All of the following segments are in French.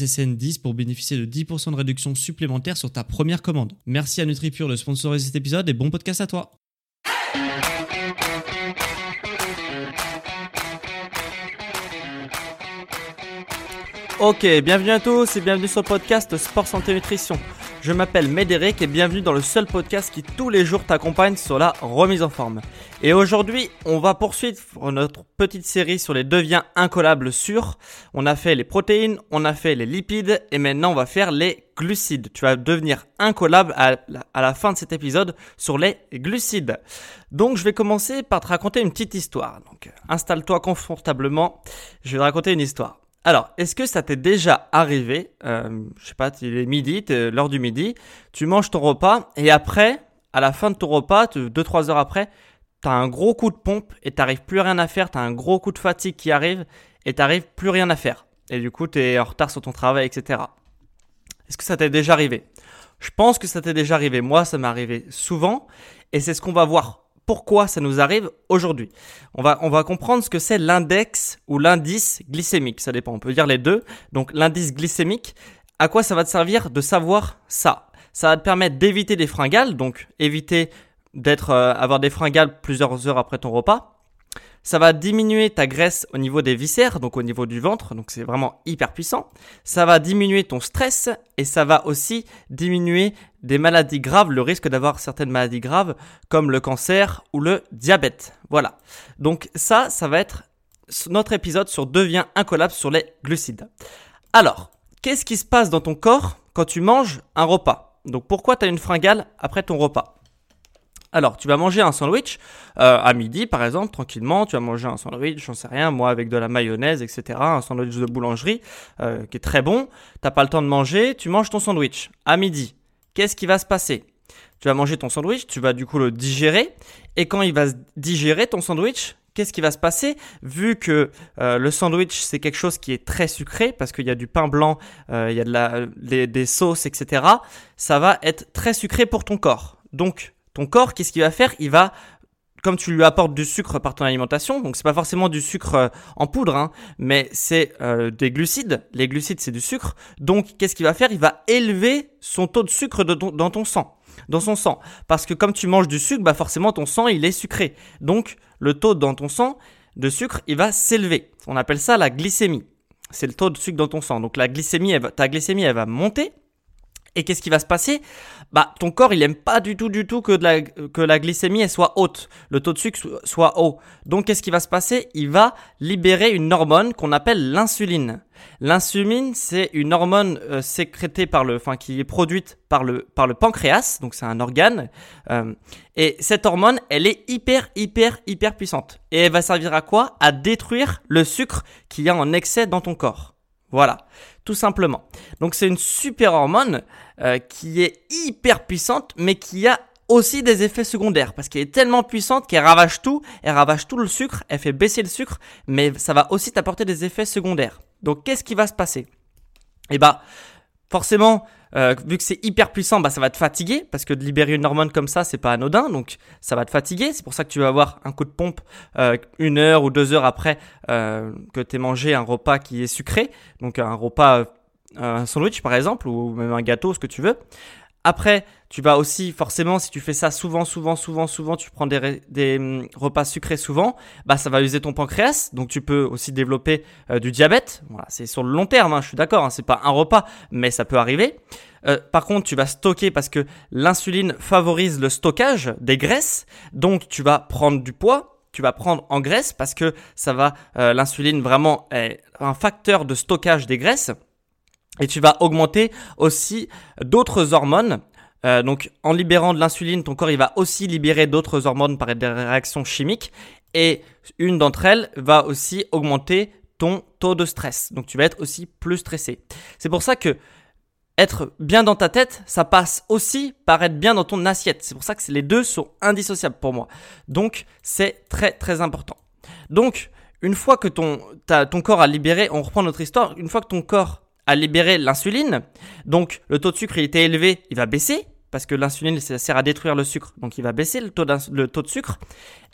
SSN10 pour bénéficier de 10% de réduction supplémentaire sur ta première commande. Merci à NutriPure de sponsoriser cet épisode et bon podcast à toi. Ok, bienvenue à tous et bienvenue sur le podcast Sport Santé Nutrition. Je m'appelle Médéric et bienvenue dans le seul podcast qui tous les jours t'accompagne sur la remise en forme. Et aujourd'hui, on va poursuivre notre petite série sur les deviens incollables sûrs. On a fait les protéines, on a fait les lipides et maintenant on va faire les glucides. Tu vas devenir incollable à la, à la fin de cet épisode sur les glucides. Donc je vais commencer par te raconter une petite histoire. Donc installe-toi confortablement, je vais te raconter une histoire. Alors, est-ce que ça t'est déjà arrivé euh, Je sais pas, il est midi, l'heure du midi, tu manges ton repas et après, à la fin de ton repas, 2-3 heures après, t'as un gros coup de pompe et t'arrives plus rien à faire, t'as un gros coup de fatigue qui arrive et t'arrives plus rien à faire. Et du coup, t'es en retard sur ton travail, etc. Est-ce que ça t'est déjà arrivé? Je pense que ça t'est déjà arrivé. Moi, ça m'est arrivé souvent et c'est ce qu'on va voir pourquoi ça nous arrive aujourd'hui. On va, comprendre ce que c'est l'index ou l'indice glycémique. Ça dépend, on peut dire les deux. Donc l'indice glycémique, à quoi ça va te servir de savoir ça? Ça va te permettre d'éviter des fringales, donc éviter d'être euh, avoir des fringales plusieurs heures après ton repas. Ça va diminuer ta graisse au niveau des viscères, donc au niveau du ventre, donc c'est vraiment hyper puissant. Ça va diminuer ton stress et ça va aussi diminuer des maladies graves, le risque d'avoir certaines maladies graves comme le cancer ou le diabète. Voilà. Donc ça, ça va être notre épisode sur devient incollable sur les glucides. Alors, qu'est-ce qui se passe dans ton corps quand tu manges un repas? Donc pourquoi tu as une fringale après ton repas? Alors, tu vas manger un sandwich euh, à midi, par exemple, tranquillement. Tu vas manger un sandwich, j'en sais rien, moi avec de la mayonnaise, etc. Un sandwich de boulangerie euh, qui est très bon. T'as pas le temps de manger, tu manges ton sandwich à midi. Qu'est-ce qui va se passer? Tu vas manger ton sandwich, tu vas du coup le digérer, et quand il va se digérer ton sandwich, qu'est-ce qui va se passer? Vu que euh, le sandwich c'est quelque chose qui est très sucré parce qu'il y a du pain blanc, il y a de la, des sauces, etc. Ça va être très sucré pour ton corps. Donc ton corps, qu'est-ce qu'il va faire? Il va comme tu lui apportes du sucre par ton alimentation, donc c'est pas forcément du sucre euh, en poudre, hein, mais c'est euh, des glucides. Les glucides c'est du sucre. Donc qu'est-ce qu'il va faire? Il va élever son taux de sucre dans ton sang, dans son sang, parce que comme tu manges du sucre, bah forcément ton sang il est sucré. Donc le taux dans ton sang de sucre il va s'élever. On appelle ça la glycémie. C'est le taux de sucre dans ton sang. Donc la glycémie, ta glycémie elle va monter et qu'est-ce qui va se passer? Bah, ton corps, il aime pas du tout, du tout que, la, que la glycémie elle soit haute, le taux de sucre soit haut. Donc, qu'est-ce qui va se passer? Il va libérer une hormone qu'on appelle l'insuline. L'insuline, c'est une hormone euh, sécrétée par le, enfin, qui est produite par le, par le pancréas, donc c'est un organe. Euh, et cette hormone, elle est hyper, hyper, hyper puissante. Et elle va servir à quoi? À détruire le sucre qu'il y a en excès dans ton corps. Voilà, tout simplement. Donc c'est une super hormone euh, qui est hyper puissante, mais qui a aussi des effets secondaires parce qu'elle est tellement puissante qu'elle ravage tout, elle ravage tout le sucre, elle fait baisser le sucre, mais ça va aussi t'apporter des effets secondaires. Donc qu'est-ce qui va se passer? Eh bah, forcément, euh, vu que c'est hyper puissant, bah, ça va te fatiguer parce que de libérer une hormone comme ça, c'est pas anodin, donc ça va te fatiguer. C'est pour ça que tu vas avoir un coup de pompe euh, une heure ou deux heures après euh, que tu mangé un repas qui est sucré, donc un repas, un sandwich par exemple, ou même un gâteau, ce que tu veux. Après, tu vas aussi forcément, si tu fais ça souvent, souvent, souvent, souvent, tu prends des, hum, repas sucrés souvent, bah ça va user ton pancréas. Donc tu peux aussi développer euh, du diabète. Voilà, c'est sur le long terme, hein, je suis d'accord. Hein, c'est pas un repas, mais ça peut arriver. Euh, par contre, tu vas stocker parce que l'insuline favorise le stockage des graisses. Donc tu vas prendre du poids tu vas prendre en graisse parce que ça va, euh, l'insuline vraiment est un facteur de stockage des graisses. Et tu vas augmenter aussi d'autres hormones. Euh, donc en libérant de l'insuline, ton corps il va aussi libérer d'autres hormones par des réactions chimiques. Et une d'entre elles va aussi augmenter ton taux de stress. Donc tu vas être aussi plus stressé. C'est pour ça que être bien dans ta tête, ça passe aussi par être bien dans ton assiette. C'est pour ça que les deux sont indissociables pour moi. Donc, c'est très très important. Donc, une fois que ton, ton corps a libéré, on reprend notre histoire, une fois que ton corps a libéré l'insuline, donc le taux de sucre il était élevé, il va baisser, parce que l'insuline sert à détruire le sucre, donc il va baisser le taux, le taux de sucre.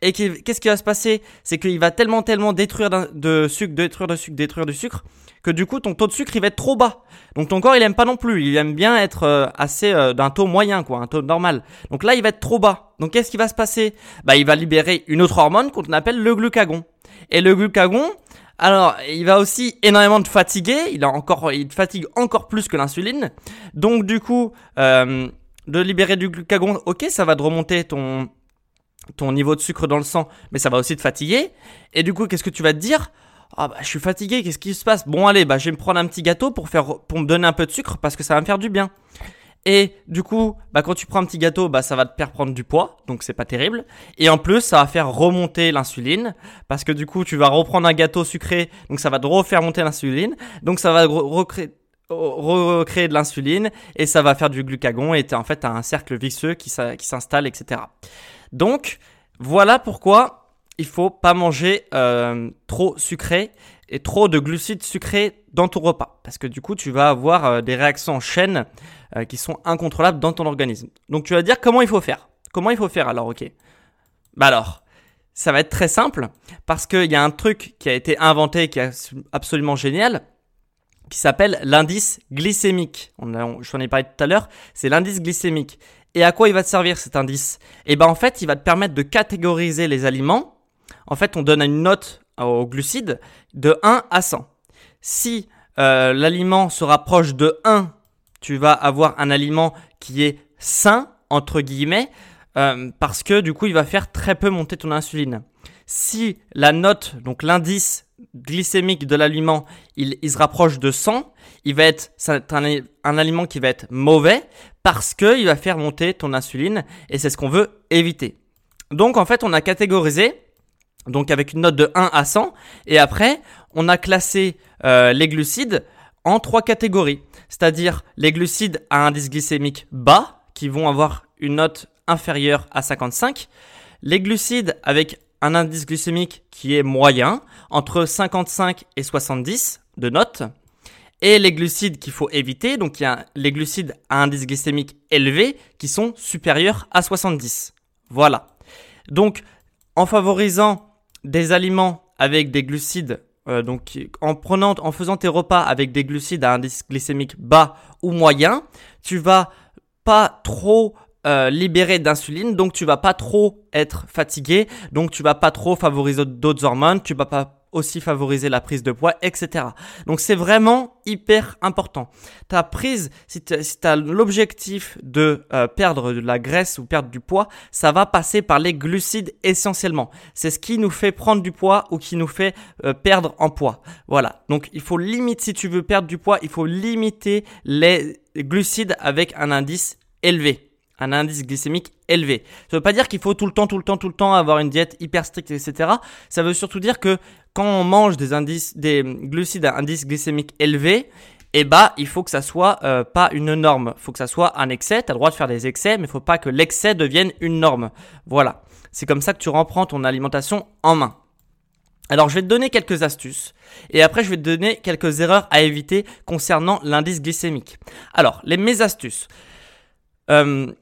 Et qu'est-ce qui va se passer? C'est qu'il va tellement tellement détruire de sucre, détruire de sucre, détruire du sucre, que du coup ton taux de sucre il va être trop bas. Donc ton corps il aime pas non plus, il aime bien être euh, assez euh, d'un taux moyen quoi, un taux normal. Donc là il va être trop bas. Donc qu'est-ce qui va se passer? Bah il va libérer une autre hormone qu'on appelle le glucagon. Et le glucagon, alors, il va aussi énormément te fatiguer. Il a encore, il te fatigue encore plus que l'insuline. Donc, du coup, euh, de libérer du glucagon, ok, ça va te remonter ton ton niveau de sucre dans le sang, mais ça va aussi te fatiguer. Et du coup, qu'est-ce que tu vas te dire? Ah bah je suis fatigué, qu'est-ce qui se passe? Bon allez, bah je vais me prendre un petit gâteau pour me donner un peu de sucre parce que ça va me faire du bien. Et du coup, bah quand tu prends un petit gâteau, bah ça va te faire prendre du poids, donc c'est pas terrible. Et en plus, ça va faire remonter l'insuline parce que du coup, tu vas reprendre un gâteau sucré, donc ça va te refaire monter l'insuline, donc ça va recréer de l'insuline et ça va faire du glucagon et en fait as un cercle vicieux qui s'installe, etc. Donc voilà pourquoi il faut pas manger euh, trop sucré et trop de glucides sucrés dans ton repas parce que du coup tu vas avoir euh, des réactions en chaîne euh, qui sont incontrôlables dans ton organisme. Donc tu vas dire comment il faut faire? Comment il faut faire alors OK? Bah alors, ça va être très simple parce qu'il y a un truc qui a été inventé qui est absolument génial qui s'appelle l'indice glycémique. On j'en ai parlé tout à l'heure, c'est l'indice glycémique. Et à quoi il va te servir cet indice? Eh ben en fait, il va te permettre de catégoriser les aliments en fait, on donne une note aux glucides de 1 à 100. Si euh, l'aliment se rapproche de 1, tu vas avoir un aliment qui est sain, entre guillemets, euh, parce que du coup, il va faire très peu monter ton insuline. Si la note, donc l'indice glycémique de l'aliment, il, se rapproche de 100, il va être, c'est un, un, aliment qui va être mauvais parce qu'il va faire monter ton insuline et c'est ce qu'on veut éviter. Donc en fait, on a catégorisé donc avec une note de 1 à 100. Et après, on a classé euh, les glucides en trois catégories. C'est-à-dire les glucides à indice glycémique bas, qui vont avoir une note inférieure à 55. Les glucides avec un indice glycémique qui est moyen, entre 55 et 70 de notes. Et les glucides qu'il faut éviter, donc il y a les glucides à indice glycémique élevé qui sont supérieurs à 70. Voilà. Donc en favorisant des aliments avec des glucides, euh, donc en faisant tes repas avec des glucides à indice glycémique bas ou moyen, tu vas pas trop euh, libérer d'insuline, donc tu vas pas trop être fatigué, donc tu vas pas trop favoriser d'autres hormones, tu vas pas aussi favoriser la prise de poids, etc. Donc c'est vraiment hyper important. Ta prise, si tu as l'objectif de euh, perdre de la graisse ou perdre du poids, ça va passer par les glucides essentiellement. C'est ce qui nous fait prendre du poids ou qui nous fait euh, perdre en poids. Voilà. Donc il faut limiter, si tu veux perdre du poids, il faut limiter les glucides avec un indice élevé un indice glycémique élevé. Ça veut pas dire qu'il faut tout le temps, tout le temps, tout le temps avoir une diète hyper stricte, etc. Ça veut surtout dire que quand on mange des indices, des glucides à indice glycémique élevé, eh bah, il faut que ça soit euh, pas une norme. Il faut que ça soit un excès. Tu as le droit de faire des excès, mais il faut pas que l'excès devienne une norme. Voilà. C'est comme ça que tu reprends ton alimentation en main. Alors, je vais te donner quelques astuces et après, je vais te donner quelques erreurs à éviter concernant l'indice glycémique. Alors, les mes astuces. Euh,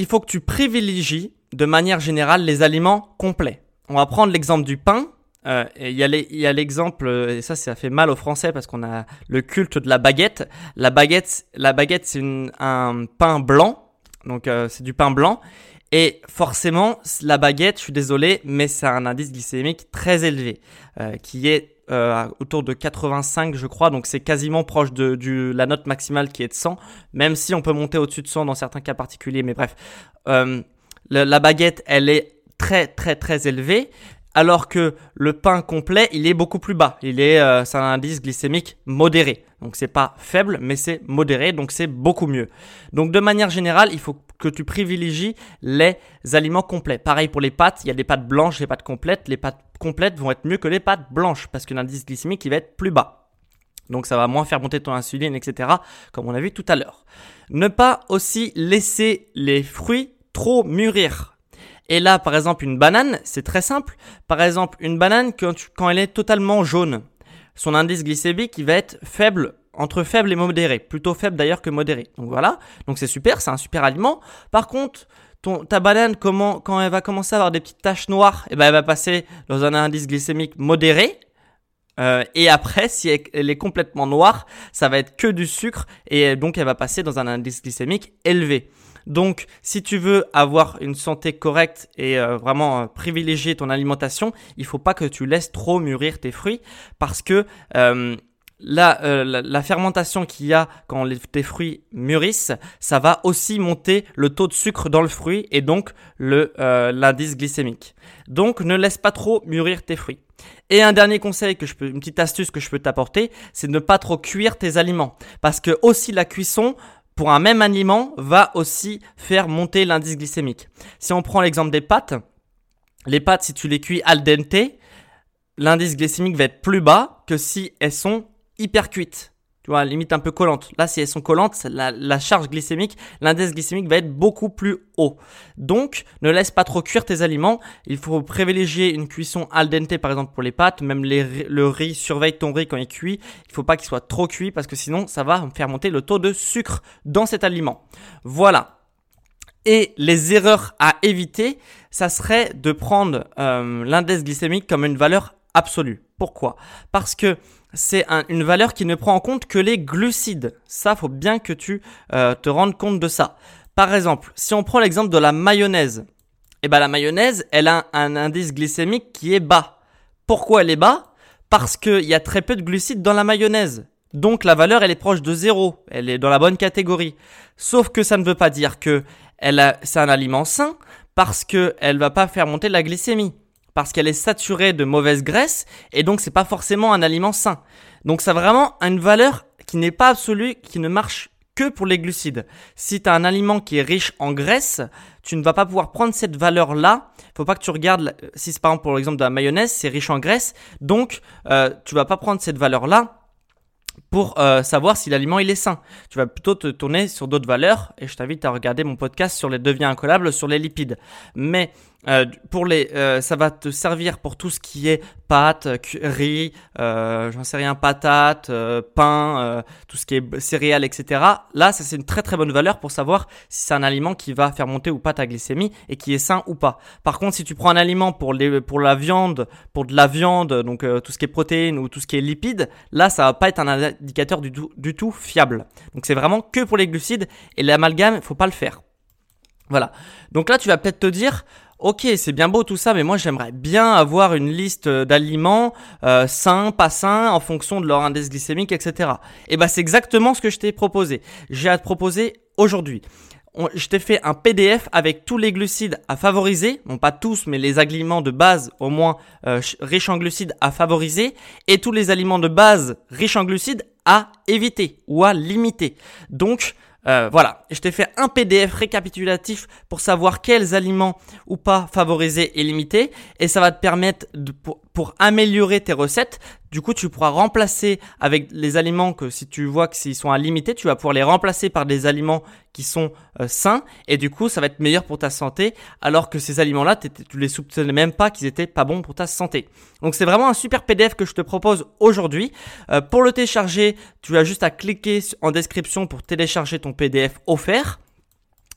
il faut que tu privilégies de manière générale les aliments complets. On va prendre l'exemple du pain. Euh, il y a l'exemple, euh, et ça, ça fait mal aux Français parce qu'on a le culte de la baguette. La baguette, la baguette, c'est un pain blanc, Donc euh, c'est du pain blanc. Et forcément, la baguette, je suis désolé, mais c'est un indice glycémique très élevé, qui est euh, autour de 85, je crois. Donc c'est quasiment proche de la note maximale qui est de 100, même si on peut monter au-dessus de 100 dans certains cas particuliers. Mais bref, euh, la, la baguette, elle est très très très élevée alors que le pain complet, il est beaucoup plus bas. Il est, euh, c'est un indice glycémique modéré. Donc c'est pas faible, mais c'est modéré, donc c'est beaucoup mieux. Donc de manière générale, il faut que tu privilégies les aliments complets. Pareil pour les pâtes, il y a des pâtes blanches, des pâtes complètes. Les pâtes complètes vont être mieux que les pâtes blanches parce que l'indice glycémique il va être plus bas. Donc ça va moins faire monter ton insuline, etc. Comme on a vu tout à l'heure. Ne pas aussi laisser les fruits trop mûrir. Et là, par exemple, une banane, c'est très simple. Par exemple, une banane, quand elle est totalement jaune, son indice glycémique, il va être faible, entre faible et modéré. Plutôt faible d'ailleurs que modéré. Donc voilà. Donc c'est super, c'est un super aliment. Par contre, ton, ta banane, comment, quand elle va commencer à avoir des petites taches noires, eh ben, elle va passer dans un indice glycémique modéré. Euh, et après, si elle est complètement noire, ça va être que du sucre et donc elle va passer dans un indice glycémique élevé. Donc, si tu veux avoir une santé correcte et euh, vraiment euh, privilégier ton alimentation, il faut pas que tu laisses trop mûrir tes fruits parce que euh, la, euh, fermentation qu'il y a quand tes fruits mûrissent, ça va aussi monter le taux de sucre dans le fruit et donc l'indice glycémique. Donc, ne laisse pas trop mûrir tes fruits. Et un dernier conseil que je peux, une petite astuce que je peux t'apporter, c'est ne pas trop cuire tes aliments, parce que aussi la cuisson pour un même aliment va aussi faire monter l'indice glycémique. Si on prend l'exemple des pâtes, les pâtes, si tu les cuis al dente, l'indice glycémique va être plus bas que si elles sont hyper cuites limite un peu collantes. Là, si elles sont collantes, la, charge glycémique, l'indice glycémique va être beaucoup plus haut. Donc, ne laisse pas trop cuire tes aliments. Il faut privilégier une cuisson al dente, par exemple, pour les pâtes. Même le riz, surveille ton riz quand il cuit. Il faut pas qu'il soit trop cuit parce que sinon, ça va faire monter le taux de sucre dans cet aliment. Voilà. Et les erreurs à éviter, ça serait de prendre euh, l'indice glycémique comme une valeur absolue. Pourquoi? Parce que c'est un, une valeur qui ne prend en compte que les glucides. Ça, faut bien que tu euh, te rendes compte de ça. Par exemple, si on prend l'exemple de la mayonnaise, eh ben la mayonnaise, elle a un, indice glycémique qui est bas. Pourquoi elle est bas? Parce qu'il y a très peu de glucides dans la mayonnaise. Donc la valeur, elle est proche de zéro. Elle est dans la bonne catégorie. Sauf que ça ne veut pas dire que elle c'est un aliment sain parce que elle va pas faire monter la glycémie parce qu'elle est saturée de mauvaise graisse et donc c'est pas forcément un aliment sain. Donc ça a vraiment une valeur qui n'est pas absolue, qui ne marche que pour les glucides. Si tu as un aliment qui est riche en graisse, tu ne vas pas pouvoir prendre cette valeur-là. Faut pas que tu regardes, si c'est par exemple pour l'exemple de la mayonnaise, c'est riche en graisse, donc euh, tu vas pas prendre cette valeur-là pour euh, savoir si l'aliment il est sain. Tu vas plutôt te tourner sur d'autres valeurs et je t'invite à regarder mon podcast sur les deviens incollables sur les lipides. Mais euh, pour les, euh, ça va te servir pour tout ce qui est pâtes, riz, euh, j'en sais rien, patates, euh, pain, euh, tout ce qui est céréales, etc. Là, ça c'est une très très bonne valeur pour savoir si c'est un aliment qui va faire monter ou pas ta glycémie et qui est sain ou pas. Par contre, si tu prends un aliment pour les, pour la viande, pour de la viande, donc tout ce qui est protéines ou tout ce qui est lipides, là, ça va pas être un indicateur du tout, du tout fiable. Donc c'est vraiment que pour les glucides et l'amalgame, faut pas le faire. Voilà. Donc là, tu vas peut-être te dire, Ok, c'est bien beau tout ça, mais moi j'aimerais bien avoir une liste d'aliments euh, sains, pas sains, en fonction de leur indice glycémique, etc. Et ben c'est exactement ce que je t'ai proposé. J'ai à te proposer aujourd'hui. Je t'ai fait un PDF avec tous les glucides à favoriser, bon pas tous, mais les aliments de base au moins euh, riches en glucides à favoriser, et tous les aliments de base riches en glucides à éviter ou à limiter. Donc euh, voilà, je t'ai fait un PDF récapitulatif pour savoir quels aliments ou pas favoriser et limiter, et ça va te permettre de, pour améliorer tes recettes, du coup, tu pourras remplacer avec les aliments que si tu vois que s'ils sont à limiter, tu vas pouvoir les remplacer par des aliments qui sont euh, sains et du coup, ça va être meilleur pour ta santé alors que ces aliments-là, tu les soupçonnais même pas qu'ils étaient pas bons pour ta santé. Donc, c'est vraiment un super PDF que je te propose aujourd'hui. Euh, pour le télécharger, tu as juste à cliquer en description pour télécharger ton PDF offert.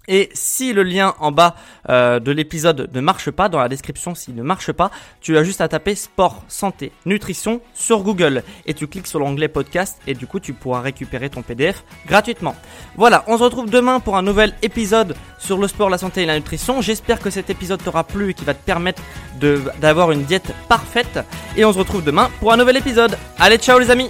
Et si le lien en bas euh, de l'épisode ne marche pas, dans la description s'il ne marche pas, tu as juste à taper sport, santé, nutrition sur Google et tu cliques sur l'onglet podcast et du coup tu pourras récupérer ton PDF gratuitement. Voilà, on se retrouve demain pour un nouvel épisode sur le sport, la santé et la nutrition. J'espère que cet épisode t'aura plu et qui va te permettre d'avoir une diète parfaite. Et on se retrouve demain pour un nouvel épisode. Allez, ciao les amis